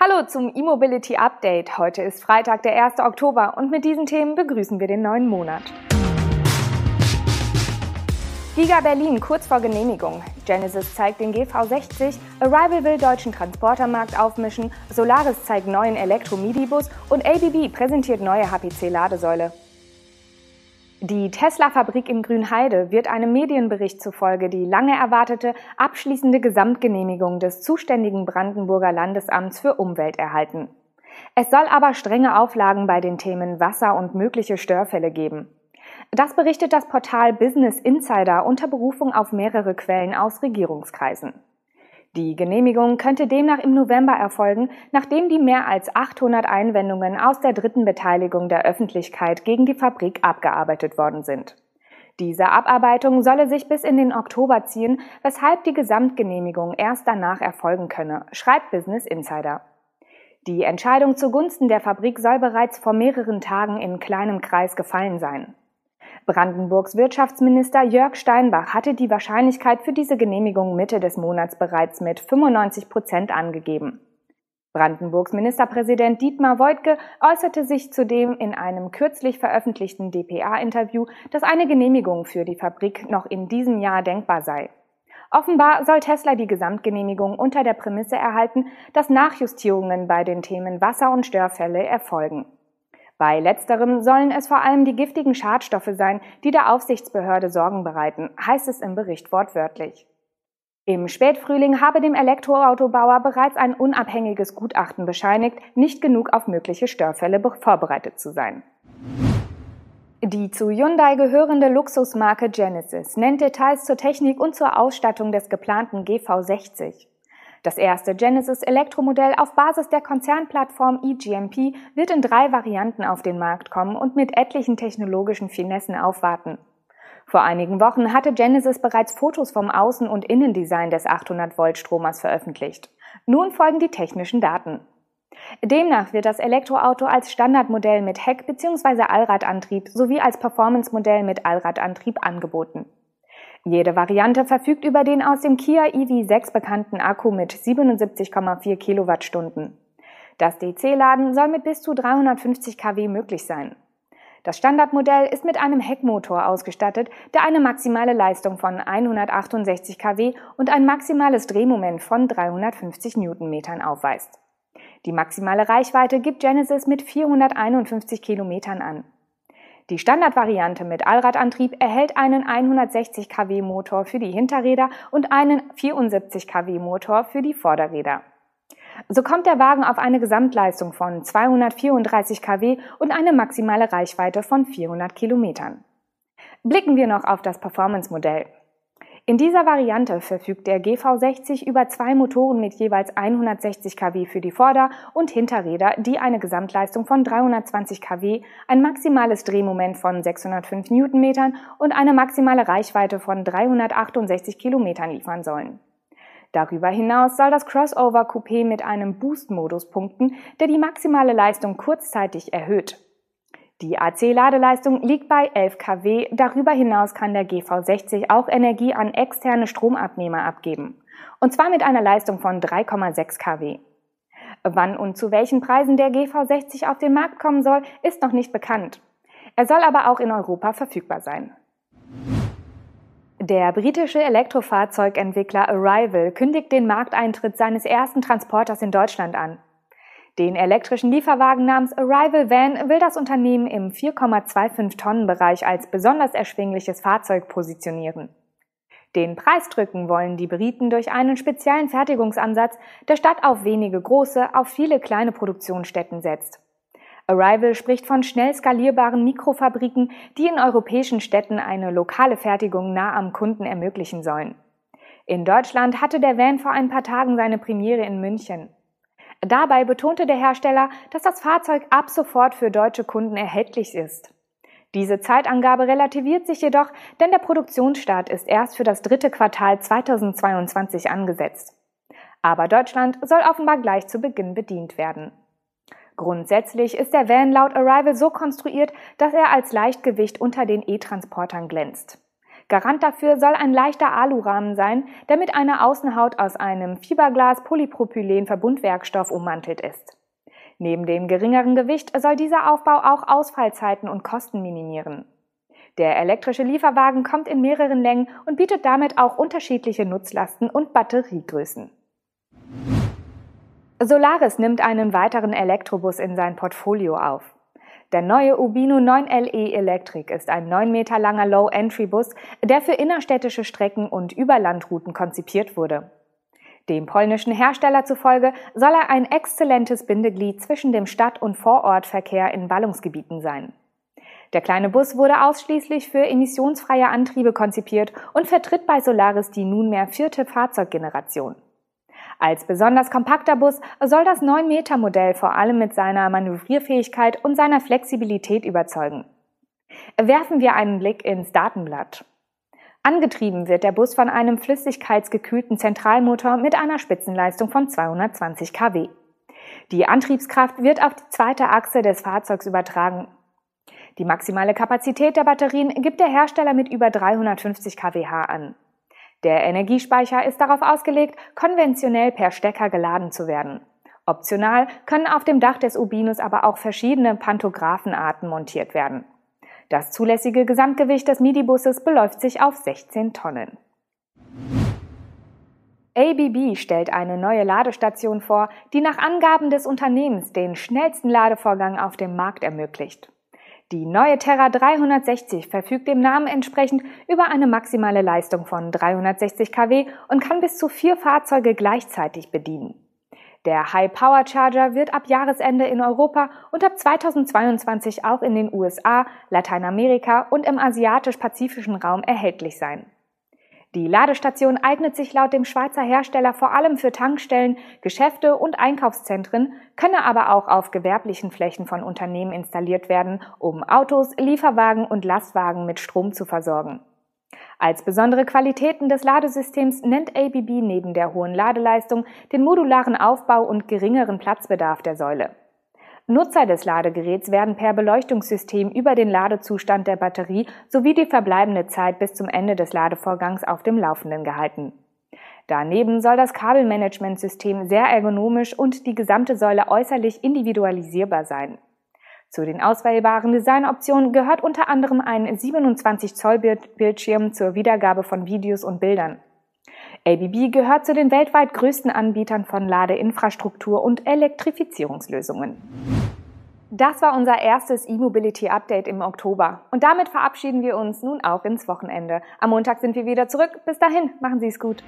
Hallo zum E-Mobility Update. Heute ist Freitag, der 1. Oktober und mit diesen Themen begrüßen wir den neuen Monat. Giga Berlin kurz vor Genehmigung. Genesis zeigt den GV60, Arrival will deutschen Transportermarkt aufmischen, Solaris zeigt neuen Elektro-Midi-Bus und ABB präsentiert neue HPC-Ladesäule. Die Tesla-Fabrik in Grünheide wird einem Medienbericht zufolge die lange erwartete abschließende Gesamtgenehmigung des zuständigen Brandenburger Landesamts für Umwelt erhalten. Es soll aber strenge Auflagen bei den Themen Wasser und mögliche Störfälle geben. Das berichtet das Portal Business Insider unter Berufung auf mehrere Quellen aus Regierungskreisen. Die Genehmigung könnte demnach im November erfolgen, nachdem die mehr als 800 Einwendungen aus der dritten Beteiligung der Öffentlichkeit gegen die Fabrik abgearbeitet worden sind. Diese Abarbeitung solle sich bis in den Oktober ziehen, weshalb die Gesamtgenehmigung erst danach erfolgen könne, schreibt Business Insider. Die Entscheidung zugunsten der Fabrik soll bereits vor mehreren Tagen in kleinem Kreis gefallen sein. Brandenburgs Wirtschaftsminister Jörg Steinbach hatte die Wahrscheinlichkeit für diese Genehmigung Mitte des Monats bereits mit 95 Prozent angegeben. Brandenburgs Ministerpräsident Dietmar Woidke äußerte sich zudem in einem kürzlich veröffentlichten dpa-Interview, dass eine Genehmigung für die Fabrik noch in diesem Jahr denkbar sei. Offenbar soll Tesla die Gesamtgenehmigung unter der Prämisse erhalten, dass Nachjustierungen bei den Themen Wasser- und Störfälle erfolgen. Bei letzterem sollen es vor allem die giftigen Schadstoffe sein, die der Aufsichtsbehörde Sorgen bereiten, heißt es im Bericht wortwörtlich. Im Spätfrühling habe dem Elektroautobauer bereits ein unabhängiges Gutachten bescheinigt, nicht genug auf mögliche Störfälle vorbereitet zu sein. Die zu Hyundai gehörende Luxusmarke Genesis nennt Details zur Technik und zur Ausstattung des geplanten GV60. Das erste Genesis Elektromodell auf Basis der Konzernplattform eGMP wird in drei Varianten auf den Markt kommen und mit etlichen technologischen Finessen aufwarten. Vor einigen Wochen hatte Genesis bereits Fotos vom Außen- und Innendesign des 800-Volt-Stromers veröffentlicht. Nun folgen die technischen Daten. Demnach wird das Elektroauto als Standardmodell mit Heck- bzw. Allradantrieb sowie als Performance-Modell mit Allradantrieb angeboten. Jede Variante verfügt über den aus dem Kia EV6 bekannten Akku mit 77,4 Kilowattstunden. Das DC-Laden soll mit bis zu 350 kW möglich sein. Das Standardmodell ist mit einem Heckmotor ausgestattet, der eine maximale Leistung von 168 kW und ein maximales Drehmoment von 350 Newtonmetern aufweist. Die maximale Reichweite gibt Genesis mit 451 Kilometern an. Die Standardvariante mit Allradantrieb erhält einen 160 kW Motor für die Hinterräder und einen 74 kW Motor für die Vorderräder. So kommt der Wagen auf eine Gesamtleistung von 234 kW und eine maximale Reichweite von 400 Kilometern. Blicken wir noch auf das Performance-Modell. In dieser Variante verfügt der GV60 über zwei Motoren mit jeweils 160 kW für die Vorder- und Hinterräder, die eine Gesamtleistung von 320 kW, ein maximales Drehmoment von 605 Newtonmetern und eine maximale Reichweite von 368 Kilometern liefern sollen. Darüber hinaus soll das Crossover Coupé mit einem Boost-Modus punkten, der die maximale Leistung kurzzeitig erhöht. Die AC-Ladeleistung liegt bei 11 kW. Darüber hinaus kann der GV60 auch Energie an externe Stromabnehmer abgeben. Und zwar mit einer Leistung von 3,6 kW. Wann und zu welchen Preisen der GV60 auf den Markt kommen soll, ist noch nicht bekannt. Er soll aber auch in Europa verfügbar sein. Der britische Elektrofahrzeugentwickler Arrival kündigt den Markteintritt seines ersten Transporters in Deutschland an. Den elektrischen Lieferwagen namens Arrival Van will das Unternehmen im 4,25 Tonnen Bereich als besonders erschwingliches Fahrzeug positionieren. Den Preis drücken wollen die Briten durch einen speziellen Fertigungsansatz, der statt auf wenige große auf viele kleine Produktionsstätten setzt. Arrival spricht von schnell skalierbaren Mikrofabriken, die in europäischen Städten eine lokale Fertigung nah am Kunden ermöglichen sollen. In Deutschland hatte der Van vor ein paar Tagen seine Premiere in München. Dabei betonte der Hersteller, dass das Fahrzeug ab sofort für deutsche Kunden erhältlich ist. Diese Zeitangabe relativiert sich jedoch, denn der Produktionsstart ist erst für das dritte Quartal 2022 angesetzt. Aber Deutschland soll offenbar gleich zu Beginn bedient werden. Grundsätzlich ist der Van laut Arrival so konstruiert, dass er als Leichtgewicht unter den E-Transportern glänzt. Garant dafür soll ein leichter Alurahmen sein, der mit einer Außenhaut aus einem Fiberglas-Polypropylen-Verbundwerkstoff ummantelt ist. Neben dem geringeren Gewicht soll dieser Aufbau auch Ausfallzeiten und Kosten minimieren. Der elektrische Lieferwagen kommt in mehreren Längen und bietet damit auch unterschiedliche Nutzlasten und Batteriegrößen. Solaris nimmt einen weiteren Elektrobus in sein Portfolio auf. Der neue Ubino 9LE Electric ist ein 9 Meter langer Low-Entry-Bus, der für innerstädtische Strecken und Überlandrouten konzipiert wurde. Dem polnischen Hersteller zufolge soll er ein exzellentes Bindeglied zwischen dem Stadt- und Vorortverkehr in Ballungsgebieten sein. Der kleine Bus wurde ausschließlich für emissionsfreie Antriebe konzipiert und vertritt bei Solaris die nunmehr vierte Fahrzeuggeneration. Als besonders kompakter Bus soll das 9-Meter-Modell vor allem mit seiner Manövrierfähigkeit und seiner Flexibilität überzeugen. Werfen wir einen Blick ins Datenblatt. Angetrieben wird der Bus von einem flüssigkeitsgekühlten Zentralmotor mit einer Spitzenleistung von 220 kW. Die Antriebskraft wird auf die zweite Achse des Fahrzeugs übertragen die maximale Kapazität der Batterien gibt der Hersteller mit über 350 kWh an. Der Energiespeicher ist darauf ausgelegt, konventionell per Stecker geladen zu werden. Optional können auf dem Dach des Ubinus aber auch verschiedene Pantographenarten montiert werden. Das zulässige Gesamtgewicht des MIDI-Busses beläuft sich auf 16 Tonnen. ABB stellt eine neue Ladestation vor, die nach Angaben des Unternehmens den schnellsten Ladevorgang auf dem Markt ermöglicht. Die neue Terra 360 verfügt dem Namen entsprechend über eine maximale Leistung von 360 kW und kann bis zu vier Fahrzeuge gleichzeitig bedienen. Der High Power Charger wird ab Jahresende in Europa und ab 2022 auch in den USA, Lateinamerika und im asiatisch-pazifischen Raum erhältlich sein. Die Ladestation eignet sich laut dem Schweizer Hersteller vor allem für Tankstellen, Geschäfte und Einkaufszentren, könne aber auch auf gewerblichen Flächen von Unternehmen installiert werden, um Autos, Lieferwagen und Lastwagen mit Strom zu versorgen. Als besondere Qualitäten des Ladesystems nennt ABB neben der hohen Ladeleistung den modularen Aufbau und geringeren Platzbedarf der Säule. Nutzer des Ladegeräts werden per Beleuchtungssystem über den Ladezustand der Batterie sowie die verbleibende Zeit bis zum Ende des Ladevorgangs auf dem Laufenden gehalten. Daneben soll das Kabelmanagementsystem sehr ergonomisch und die gesamte Säule äußerlich individualisierbar sein. Zu den auswählbaren Designoptionen gehört unter anderem ein 27 Zoll Bildschirm zur Wiedergabe von Videos und Bildern. ABB gehört zu den weltweit größten Anbietern von Ladeinfrastruktur und Elektrifizierungslösungen. Das war unser erstes E-Mobility Update im Oktober. Und damit verabschieden wir uns nun auch ins Wochenende. Am Montag sind wir wieder zurück. Bis dahin, machen Sie es gut.